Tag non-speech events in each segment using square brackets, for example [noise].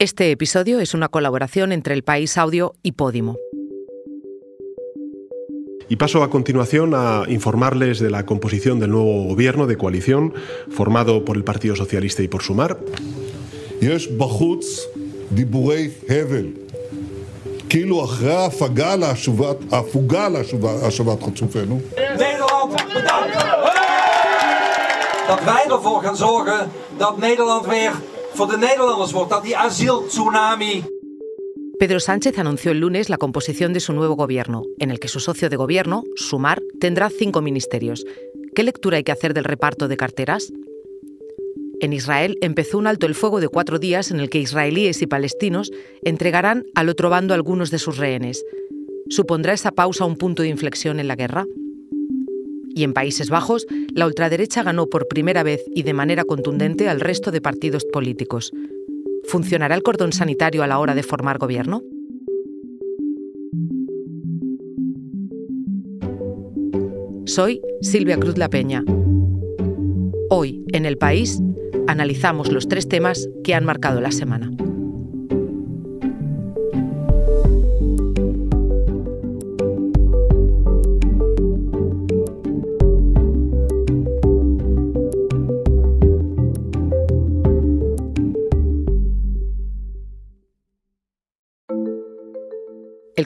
Este episodio es una colaboración entre El País Audio y Podimo. Y paso a continuación a informarles de la composición del nuevo gobierno de coalición formado por el Partido Socialista y por Sumar. dat wij ervoor gaan zorgen dat Nederland weer Pedro Sánchez anunció el lunes la composición de su nuevo gobierno, en el que su socio de gobierno, Sumar, tendrá cinco ministerios. ¿Qué lectura hay que hacer del reparto de carteras? En Israel empezó un alto el fuego de cuatro días en el que israelíes y palestinos entregarán al otro bando algunos de sus rehenes. ¿Supondrá esa pausa un punto de inflexión en la guerra? Y en Países Bajos, la ultraderecha ganó por primera vez y de manera contundente al resto de partidos políticos. ¿Funcionará el cordón sanitario a la hora de formar gobierno? Soy Silvia Cruz La Peña. Hoy, en el país, analizamos los tres temas que han marcado la semana.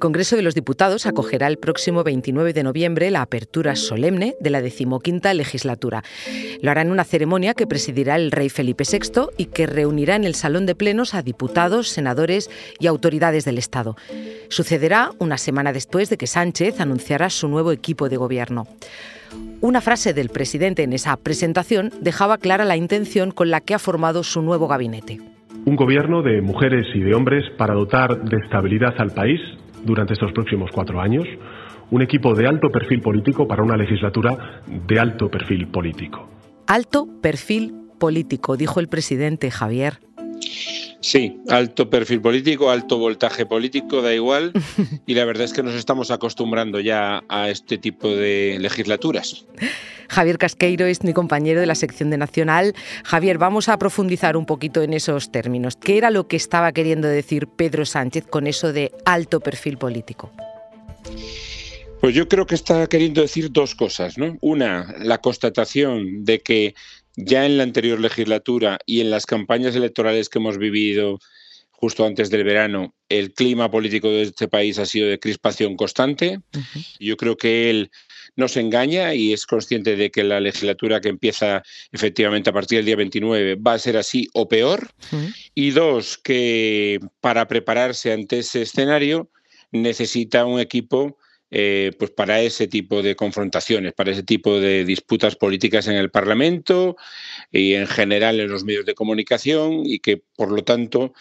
Congreso de los Diputados acogerá el próximo 29 de noviembre la apertura solemne de la decimoquinta legislatura. Lo hará en una ceremonia que presidirá el rey Felipe VI y que reunirá en el Salón de Plenos a diputados, senadores y autoridades del Estado. Sucederá una semana después de que Sánchez anunciara su nuevo equipo de gobierno. Una frase del presidente en esa presentación dejaba clara la intención con la que ha formado su nuevo gabinete. Un gobierno de mujeres y de hombres para dotar de estabilidad al país durante estos próximos cuatro años un equipo de alto perfil político para una legislatura de alto perfil político. Alto perfil político, dijo el presidente Javier. Sí, alto perfil político, alto voltaje político, da igual. [laughs] Y la verdad es que nos estamos acostumbrando ya a este tipo de legislaturas. Javier Casqueiro es mi compañero de la sección de Nacional. Javier, vamos a profundizar un poquito en esos términos. ¿Qué era lo que estaba queriendo decir Pedro Sánchez con eso de alto perfil político? Pues yo creo que está queriendo decir dos cosas, ¿no? Una, la constatación de que ya en la anterior legislatura y en las campañas electorales que hemos vivido justo antes del verano, el clima político de este país ha sido de crispación constante. Yo creo que él no se engaña y es consciente de que la legislatura que empieza efectivamente a partir del día 29 va a ser así o peor. Y dos, que para prepararse ante ese escenario necesita un equipo eh, pues para ese tipo de confrontaciones, para ese tipo de disputas políticas en el Parlamento y en general en los medios de comunicación y que, por lo tanto,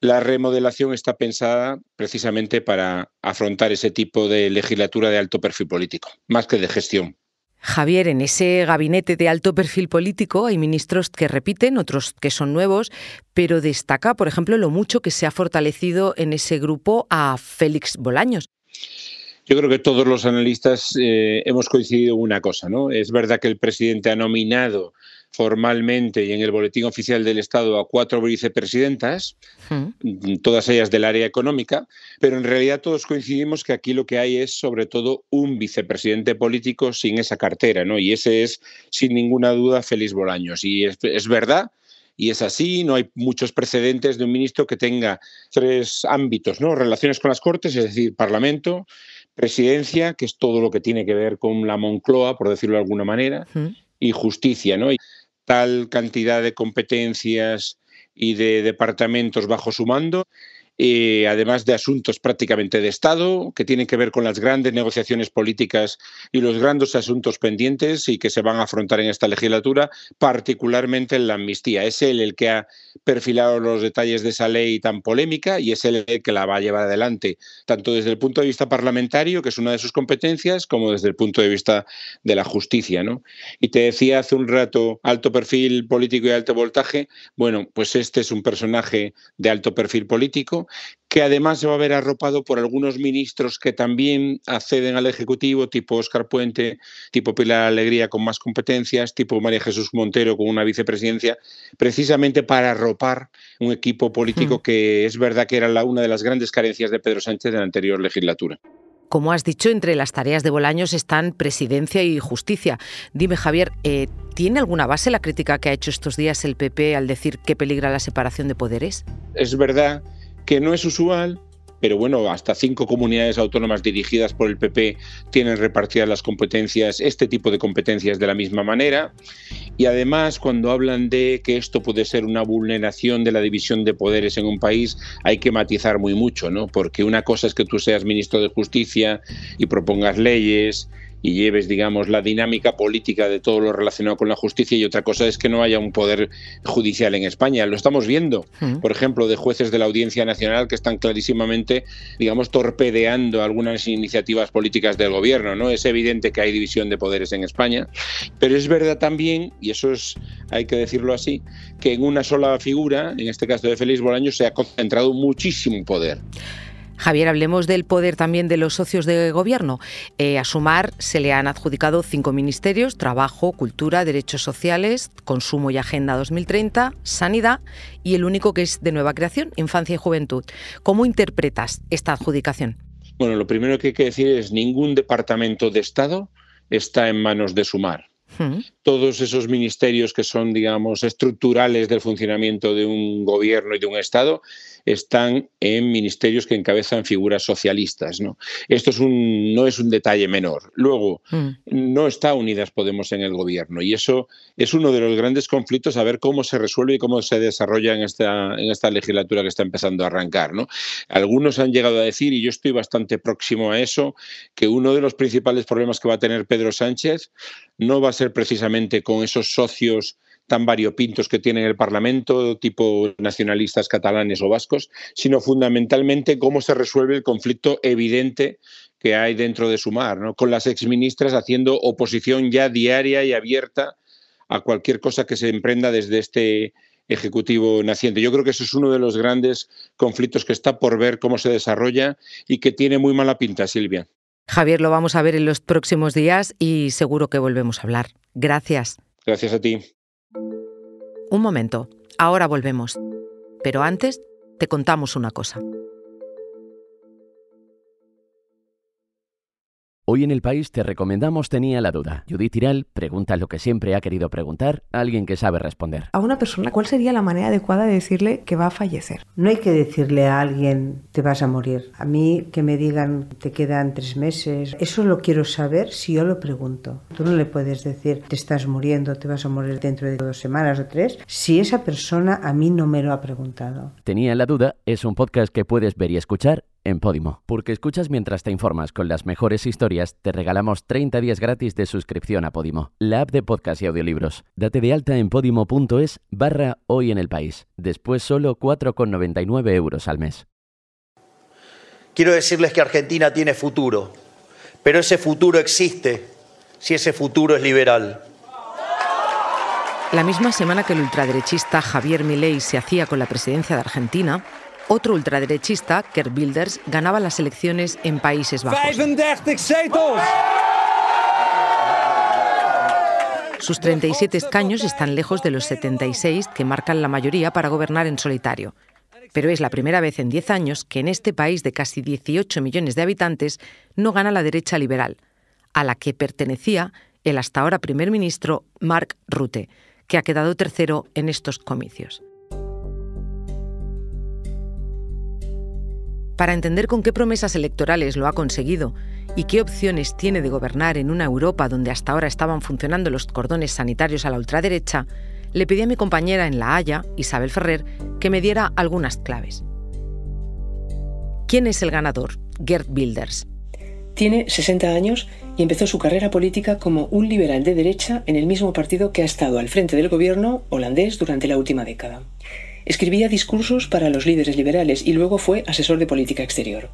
la remodelación está pensada precisamente para afrontar ese tipo de legislatura de alto perfil político, más que de gestión. Javier, en ese gabinete de alto perfil político hay ministros que repiten, otros que son nuevos, pero destaca, por ejemplo, lo mucho que se ha fortalecido en ese grupo a Félix Bolaños. Yo creo que todos los analistas eh, hemos coincidido en una cosa, ¿no? Es verdad que el presidente ha nominado formalmente y en el Boletín Oficial del Estado a cuatro vicepresidentas, mm, todas ellas del área económica, pero en realidad todos coincidimos que aquí lo que hay es sobre todo un vicepresidente político sin esa cartera, ¿no? Y ese es, sin ninguna duda, Félix Bolaños. Y es, es verdad y es así, no hay muchos precedentes de un ministro que tenga tres ámbitos, ¿no? Relaciones con las Cortes, es decir, Parlamento, presidencia, que es todo lo que tiene que ver con la Moncloa, por decirlo de alguna manera, y justicia, ¿no? Y tal cantidad de competencias y de departamentos bajo su mando eh, además de asuntos prácticamente de Estado, que tienen que ver con las grandes negociaciones políticas y los grandes asuntos pendientes y que se van a afrontar en esta legislatura, particularmente en la amnistía. Es él el que ha perfilado los detalles de esa ley tan polémica y es él el que la va a llevar adelante, tanto desde el punto de vista parlamentario, que es una de sus competencias, como desde el punto de vista de la justicia. ¿no? Y te decía hace un rato alto perfil político y alto voltaje. Bueno, pues este es un personaje de alto perfil político que además se va a ver arropado por algunos ministros que también acceden al Ejecutivo, tipo Óscar Puente, tipo Pilar Alegría con más competencias, tipo María Jesús Montero con una vicepresidencia, precisamente para arropar un equipo político hmm. que es verdad que era una de las grandes carencias de Pedro Sánchez en la anterior legislatura. Como has dicho, entre las tareas de Bolaños están presidencia y justicia. Dime, Javier, eh, ¿tiene alguna base la crítica que ha hecho estos días el PP al decir que peligra la separación de poderes? Es verdad que no es usual, pero bueno, hasta cinco comunidades autónomas dirigidas por el PP tienen repartidas las competencias, este tipo de competencias de la misma manera. Y además, cuando hablan de que esto puede ser una vulneración de la división de poderes en un país, hay que matizar muy mucho, ¿no? Porque una cosa es que tú seas ministro de Justicia y propongas leyes y lleves, digamos, la dinámica política de todo lo relacionado con la justicia y otra cosa es que no haya un poder judicial en España. Lo estamos viendo, por ejemplo, de jueces de la Audiencia Nacional que están clarísimamente, digamos, torpedeando algunas iniciativas políticas del gobierno, ¿no? Es evidente que hay división de poderes en España, pero es verdad también, y eso es, hay que decirlo así, que en una sola figura, en este caso de Félix Bolaño, se ha concentrado muchísimo poder. Javier, hablemos del poder también de los socios de gobierno. Eh, a Sumar se le han adjudicado cinco ministerios, Trabajo, Cultura, Derechos Sociales, Consumo y Agenda 2030, Sanidad y el único que es de nueva creación, Infancia y Juventud. ¿Cómo interpretas esta adjudicación? Bueno, lo primero que hay que decir es ningún departamento de Estado está en manos de Sumar. Todos esos ministerios que son, digamos, estructurales del funcionamiento de un gobierno y de un Estado están en ministerios que encabezan figuras socialistas. ¿no? Esto es un, no es un detalle menor. Luego, mm. no está Unidas Podemos en el gobierno y eso es uno de los grandes conflictos a ver cómo se resuelve y cómo se desarrolla en esta, en esta legislatura que está empezando a arrancar. ¿no? Algunos han llegado a decir, y yo estoy bastante próximo a eso, que uno de los principales problemas que va a tener Pedro Sánchez no va a ser precisamente con esos socios tan variopintos que tiene el Parlamento, tipo nacionalistas catalanes o vascos, sino fundamentalmente cómo se resuelve el conflicto evidente que hay dentro de Sumar, ¿no? con las exministras haciendo oposición ya diaria y abierta a cualquier cosa que se emprenda desde este Ejecutivo naciente. Yo creo que eso es uno de los grandes conflictos que está por ver cómo se desarrolla y que tiene muy mala pinta, Silvia. Javier, lo vamos a ver en los próximos días y seguro que volvemos a hablar. Gracias. Gracias a ti. Un momento, ahora volvemos. Pero antes, te contamos una cosa. Hoy en el país te recomendamos Tenía la duda. Judith Tiral pregunta lo que siempre ha querido preguntar a alguien que sabe responder. A una persona, ¿cuál sería la manera adecuada de decirle que va a fallecer? No hay que decirle a alguien te vas a morir. A mí que me digan te quedan tres meses, eso lo quiero saber si yo lo pregunto. Tú no le puedes decir te estás muriendo, te vas a morir dentro de dos semanas o tres, si esa persona a mí no me lo ha preguntado. Tenía la duda es un podcast que puedes ver y escuchar en Podimo. Porque escuchas mientras te informas con las mejores historias, te regalamos 30 días gratis de suscripción a Podimo, la app de podcast y audiolibros. Date de alta en podimo.es barra hoy en el país. Después solo 4,99 euros al mes. Quiero decirles que Argentina tiene futuro, pero ese futuro existe si ese futuro es liberal. La misma semana que el ultraderechista Javier Milei se hacía con la presidencia de Argentina, otro ultraderechista, Kert Wilders, ganaba las elecciones en Países Bajos. Sus 37 escaños están lejos de los 76 que marcan la mayoría para gobernar en solitario. Pero es la primera vez en 10 años que en este país de casi 18 millones de habitantes no gana la derecha liberal, a la que pertenecía el hasta ahora primer ministro Mark Rutte, que ha quedado tercero en estos comicios. Para entender con qué promesas electorales lo ha conseguido y qué opciones tiene de gobernar en una Europa donde hasta ahora estaban funcionando los cordones sanitarios a la ultraderecha, le pedí a mi compañera en La Haya, Isabel Ferrer, que me diera algunas claves. ¿Quién es el ganador? Gerd Wilders. Tiene 60 años y empezó su carrera política como un liberal de derecha en el mismo partido que ha estado al frente del gobierno holandés durante la última década. Escribía discursos para los líderes liberales y luego fue asesor de política exterior.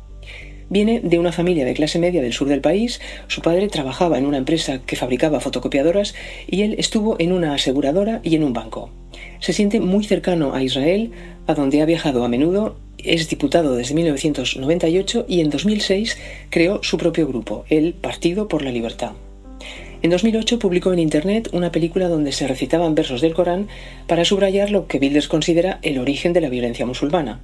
Viene de una familia de clase media del sur del país, su padre trabajaba en una empresa que fabricaba fotocopiadoras y él estuvo en una aseguradora y en un banco. Se siente muy cercano a Israel, a donde ha viajado a menudo es diputado desde 1998 y en 2006 creó su propio grupo, el Partido por la Libertad. En 2008 publicó en Internet una película donde se recitaban versos del Corán para subrayar lo que Bilders considera el origen de la violencia musulmana.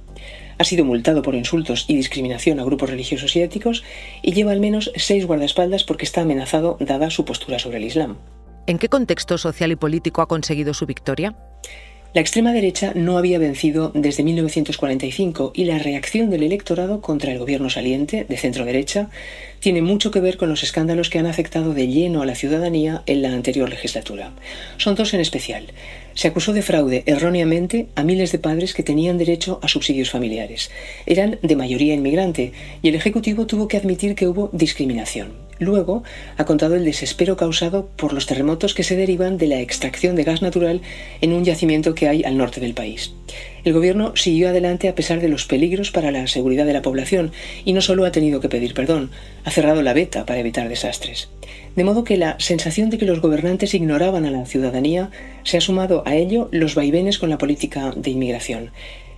Ha sido multado por insultos y discriminación a grupos religiosos y éticos y lleva al menos seis guardaespaldas porque está amenazado dada su postura sobre el Islam. ¿En qué contexto social y político ha conseguido su victoria? La extrema derecha no había vencido desde 1945 y la reacción del electorado contra el gobierno saliente de centro derecha tiene mucho que ver con los escándalos que han afectado de lleno a la ciudadanía en la anterior legislatura. Son dos en especial. Se acusó de fraude erróneamente a miles de padres que tenían derecho a subsidios familiares. Eran de mayoría inmigrante y el Ejecutivo tuvo que admitir que hubo discriminación. Luego ha contado el desespero causado por los terremotos que se derivan de la extracción de gas natural en un yacimiento que hay al norte del país. El gobierno siguió adelante a pesar de los peligros para la seguridad de la población y no solo ha tenido que pedir perdón, ha cerrado la veta para evitar desastres. De modo que la sensación de que los gobernantes ignoraban a la ciudadanía se ha sumado a ello los vaivenes con la política de inmigración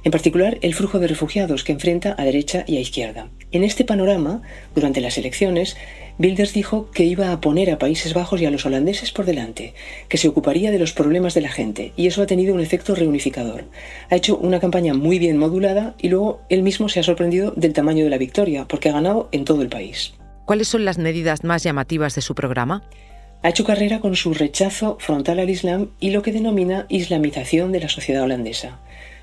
en particular el flujo de refugiados que enfrenta a derecha y a izquierda. En este panorama, durante las elecciones, Wilders dijo que iba a poner a Países Bajos y a los holandeses por delante, que se ocuparía de los problemas de la gente, y eso ha tenido un efecto reunificador. Ha hecho una campaña muy bien modulada y luego él mismo se ha sorprendido del tamaño de la victoria, porque ha ganado en todo el país. ¿Cuáles son las medidas más llamativas de su programa? Ha hecho carrera con su rechazo frontal al Islam y lo que denomina islamización de la sociedad holandesa.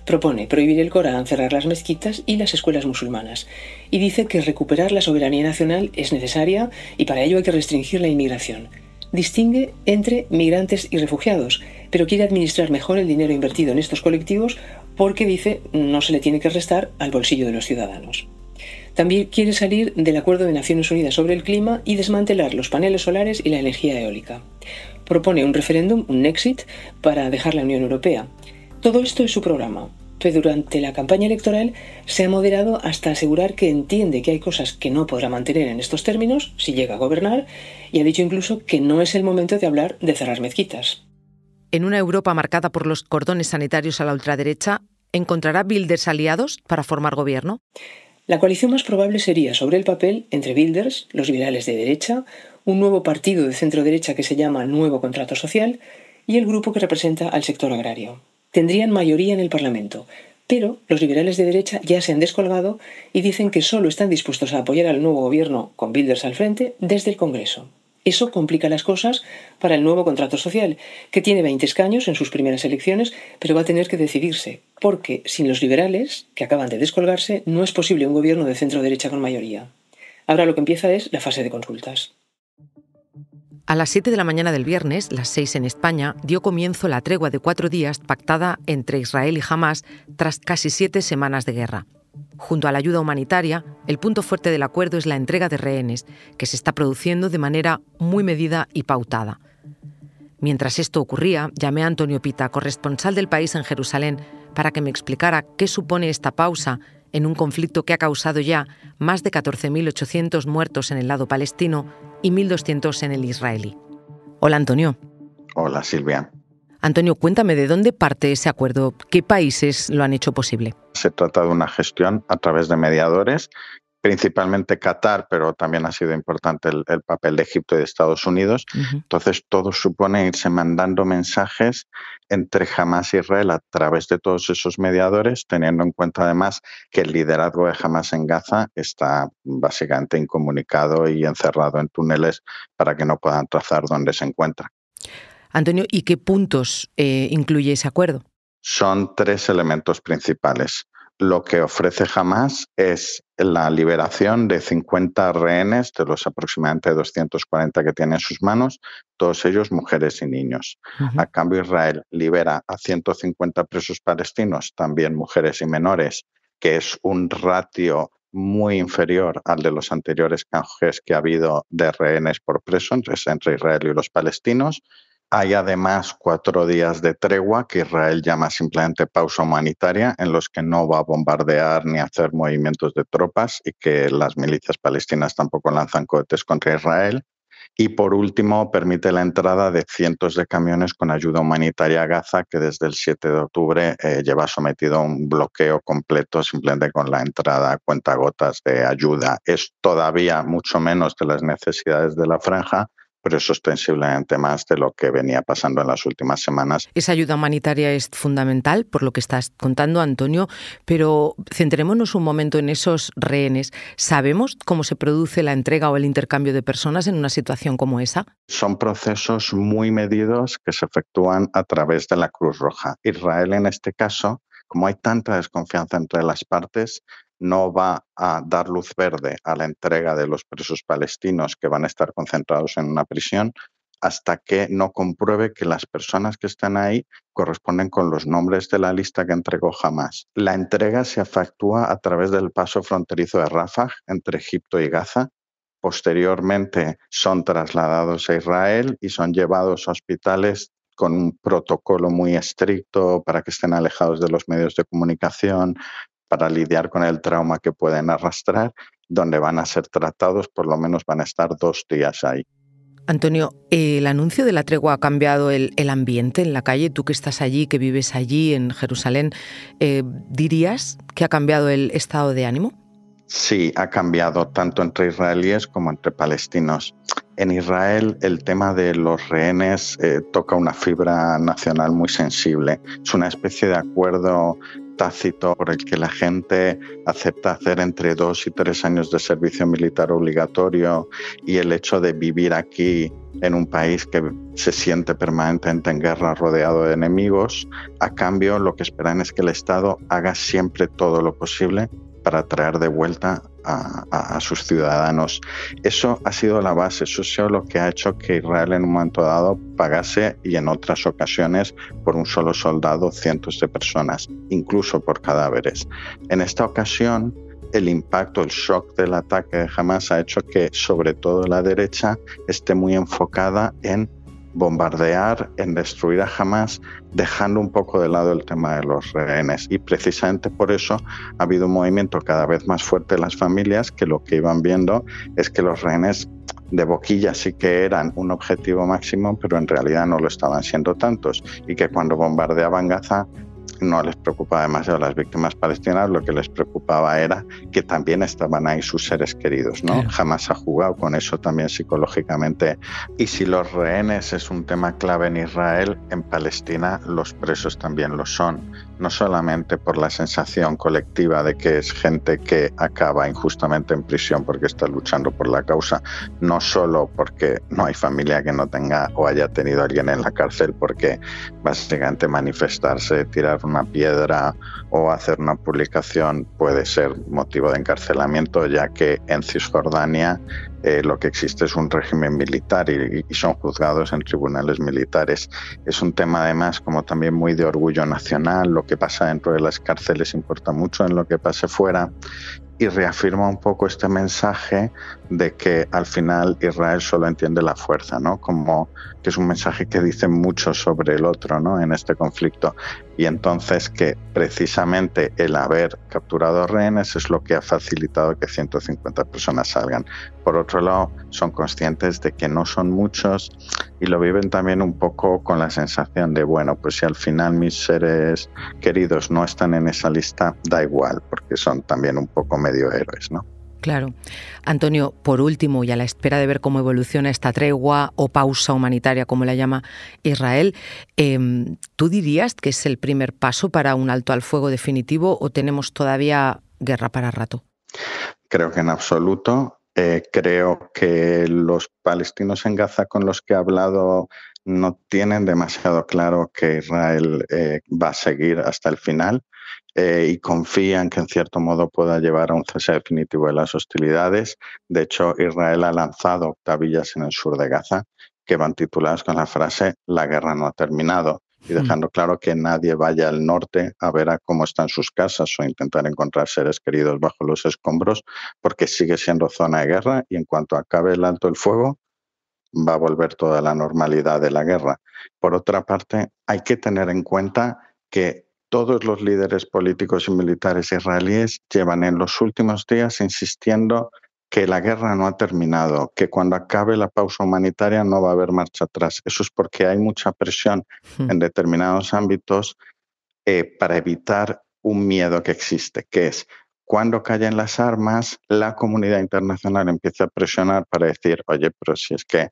Propone prohibir el Corán, cerrar las mezquitas y las escuelas musulmanas. Y dice que recuperar la soberanía nacional es necesaria y para ello hay que restringir la inmigración. Distingue entre migrantes y refugiados, pero quiere administrar mejor el dinero invertido en estos colectivos porque dice no se le tiene que restar al bolsillo de los ciudadanos. También quiere salir del Acuerdo de Naciones Unidas sobre el Clima y desmantelar los paneles solares y la energía eólica. Propone un referéndum, un exit, para dejar la Unión Europea. Todo esto es su programa, pero durante la campaña electoral se ha moderado hasta asegurar que entiende que hay cosas que no podrá mantener en estos términos si llega a gobernar y ha dicho incluso que no es el momento de hablar de cerrar mezquitas. En una Europa marcada por los cordones sanitarios a la ultraderecha, ¿encontrará Bilders aliados para formar gobierno? La coalición más probable sería, sobre el papel, entre Bilders, los liberales de derecha, un nuevo partido de centro derecha que se llama Nuevo Contrato Social y el grupo que representa al sector agrario tendrían mayoría en el Parlamento, pero los liberales de derecha ya se han descolgado y dicen que solo están dispuestos a apoyar al nuevo gobierno con Bilders al frente desde el Congreso. Eso complica las cosas para el nuevo contrato social, que tiene 20 escaños en sus primeras elecciones, pero va a tener que decidirse, porque sin los liberales, que acaban de descolgarse, no es posible un gobierno de centro derecha con mayoría. Ahora lo que empieza es la fase de consultas. A las 7 de la mañana del viernes, las 6 en España, dio comienzo la tregua de cuatro días pactada entre Israel y Hamas tras casi siete semanas de guerra. Junto a la ayuda humanitaria, el punto fuerte del acuerdo es la entrega de rehenes, que se está produciendo de manera muy medida y pautada. Mientras esto ocurría, llamé a Antonio Pita, corresponsal del país en Jerusalén, para que me explicara qué supone esta pausa en un conflicto que ha causado ya más de 14.800 muertos en el lado palestino y 1.200 en el israelí. Hola Antonio. Hola Silvia. Antonio, cuéntame de dónde parte ese acuerdo, qué países lo han hecho posible. Se trata de una gestión a través de mediadores principalmente Qatar, pero también ha sido importante el, papel de Egipto y de Estados Unidos. Entonces, todo supone irse mandando mensajes entre Hamas y Israel a través de todos esos mediadores, teniendo en cuenta además que el liderazgo de Hamas en Gaza está básicamente incomunicado y encerrado en túneles para que no puedan trazar dónde se encuentra. Antonio, ¿y qué puntos eh, incluye ese acuerdo? Son tres elementos principales lo que ofrece Hamas es la liberación de 50 rehenes de los aproximadamente 240 que tiene en sus manos, todos ellos mujeres y niños. A cambio, Israel libera a 150 presos palestinos, también mujeres y menores, que es un ratio muy inferior al de los anteriores canjes que ha habido de rehenes por preso entre Israel y los palestinos. Hay además cuatro días de tregua que Israel llama simplemente pausa humanitaria, en los que no va a bombardear ni hacer movimientos de tropas y que las milicias palestinas tampoco lanzan cohetes contra Israel. Y por último, permite la entrada de cientos de camiones con ayuda humanitaria a Gaza, que desde el 7 de octubre eh, lleva sometido a un bloqueo completo simplemente con la entrada a cuentagotas de ayuda. Es todavía mucho menos de las necesidades de la franja, pero es ostensiblemente más de lo que venía pasando en las últimas semanas. Esa ayuda humanitaria es fundamental, por lo que estás contando, Antonio, pero centrémonos un momento en esos rehenes. ¿Sabemos cómo se produce la entrega o el intercambio de personas en una situación como esa? Son procesos muy medidos que se efectúan a través de la Cruz Roja. Israel, en este caso, como hay tanta desconfianza entre las partes, no va a dar luz verde a la entrega de los presos palestinos que van a estar concentrados en una prisión hasta que no compruebe que las personas que están ahí corresponden con los nombres de la lista que entregó Hamas. La entrega se efectúa a través del paso fronterizo de Rafah entre Egipto y Gaza. Posteriormente son trasladados a Israel y son llevados a hospitales con un protocolo muy estricto para que estén alejados de los medios de comunicación, para lidiar con el trauma que pueden arrastrar, donde van a ser tratados, por lo menos van a estar dos días ahí. Antonio, ¿el anuncio de la tregua ha cambiado el, ambiente en la calle? Tú que estás allí, que vives allí en Jerusalén, eh, ¿dirías que ha cambiado el estado de ánimo? Sí, ha cambiado tanto entre israelíes como entre palestinos. En Israel el tema de los rehenes eh, toca una fibra nacional muy sensible. Es una especie de acuerdo tácito por el que la gente acepta hacer entre dos y tres años de servicio militar obligatorio y el hecho de vivir aquí en un país que se siente permanentemente en guerra rodeado de enemigos. A cambio, lo que esperan es que el Estado haga siempre todo lo posible para traer de vuelta a, sus ciudadanos. Eso ha sido la base, eso ha sido lo que ha hecho que Israel en un momento dado pagase y en otras ocasiones por un solo soldado cientos de personas, incluso por cadáveres. En esta ocasión, el impacto, el shock del ataque de Hamas ha hecho que sobre todo la derecha esté muy enfocada en bombardear, en destruir a Hamas, dejando un poco de lado el tema de los rehenes. Y precisamente por eso ha habido un movimiento cada vez más fuerte en las familias que lo que iban viendo es que los rehenes de boquilla sí que eran un objetivo máximo, pero en realidad no lo estaban siendo tantos. Y que cuando bombardeaban Gaza no les preocupaba demasiado las víctimas palestinas, lo que les preocupaba era que también estaban ahí sus seres queridos, ¿no? Jamás ha jugado con eso también psicológicamente. Y si los rehenes es un tema clave en Israel, en Palestina los presos también lo son no solamente por la sensación colectiva de que es gente que acaba injustamente en prisión porque está luchando por la causa, no solo porque no hay familia que no tenga o haya tenido alguien en la cárcel, porque básicamente manifestarse, tirar una piedra o hacer una publicación puede ser motivo de encarcelamiento, ya que en Cisjordania eh, lo que existe es un régimen militar y, y, son juzgados en tribunales militares. Es un tema además como también muy de orgullo nacional, lo que pasa dentro de las cárceles importa mucho en lo que pase fuera y reafirma un poco este mensaje de que al final Israel solo entiende la fuerza, ¿no? Como que es un mensaje que dice mucho sobre el otro, ¿no? En este conflicto. Y entonces que precisamente el haber capturado rehenes es lo que ha facilitado que 150 personas salgan. Por otro lado, son conscientes de que no son muchos y lo viven también un poco con la sensación de, bueno, pues si al final mis seres queridos no están en esa lista, da igual, porque son también un poco medio héroes, ¿no? Claro. Antonio, por último, y a la espera de ver cómo evoluciona esta tregua o pausa humanitaria, como la llama Israel, em, ¿tú dirías que es el primer paso para un alto al fuego definitivo o tenemos todavía guerra para rato? Creo que en absoluto. Eh, creo que los palestinos en Gaza con los que he hablado no tienen demasiado claro que Israel eh, va a seguir hasta el final. Eh, y confían que en cierto modo pueda llevar a un cese definitivo de las hostilidades. De hecho, Israel ha lanzado octavillas en el sur de Gaza que van tituladas con la frase La guerra no ha terminado y hmm. dejando claro que nadie vaya al norte a ver a cómo están sus casas o intentar encontrar seres queridos bajo los escombros, porque sigue siendo zona de guerra y en cuanto acabe el alto el fuego, va a volver toda la normalidad de la guerra. Por otra parte, hay que tener en cuenta que todos los líderes políticos y militares israelíes llevan en los últimos días insistiendo que la guerra no ha terminado, que cuando acabe la pausa humanitaria no va a haber marcha atrás. Eso es porque hay mucha presión hmm. en determinados ámbitos eh, para evitar un miedo que existe, que es cuando callen las armas, la comunidad internacional empieza a presionar para decir, oye, pero si es que,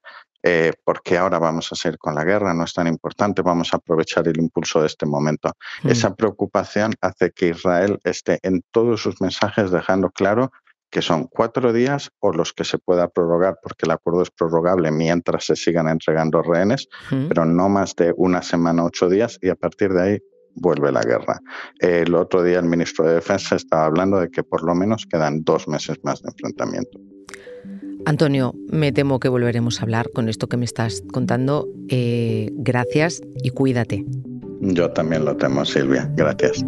eh, ¿por qué ahora vamos a seguir con la guerra? No es tan importante, vamos a aprovechar el impulso de este momento. Hmm. Esa preocupación hace que Israel esté en todos sus mensajes dejando claro que son cuatro días o los que se pueda prorrogar, porque el acuerdo es prorrogable mientras se sigan entregando rehenes, pero no más de una semana, ocho días, y a partir de ahí vuelve la guerra. El otro día el ministro de Defensa estaba hablando de que por lo menos quedan dos meses más de enfrentamiento. Antonio, me temo que volveremos a hablar con esto que me estás contando. Eh, gracias y cuídate. Yo también lo temo, Silvia. Gracias.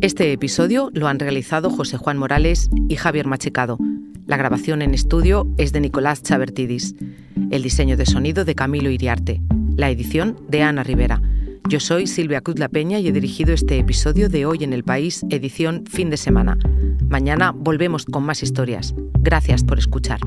Este episodio lo han realizado José Juan Morales y Javier Machicado. La grabación en estudio es de Nicolás Chabertidis. El diseño de sonido de Camilo Iriarte. La edición de Ana Rivera. Yo soy Silvia Cruz La Peña y he dirigido este episodio de Hoy en el País, edición fin de semana. Mañana volvemos con más historias. Gracias por escuchar.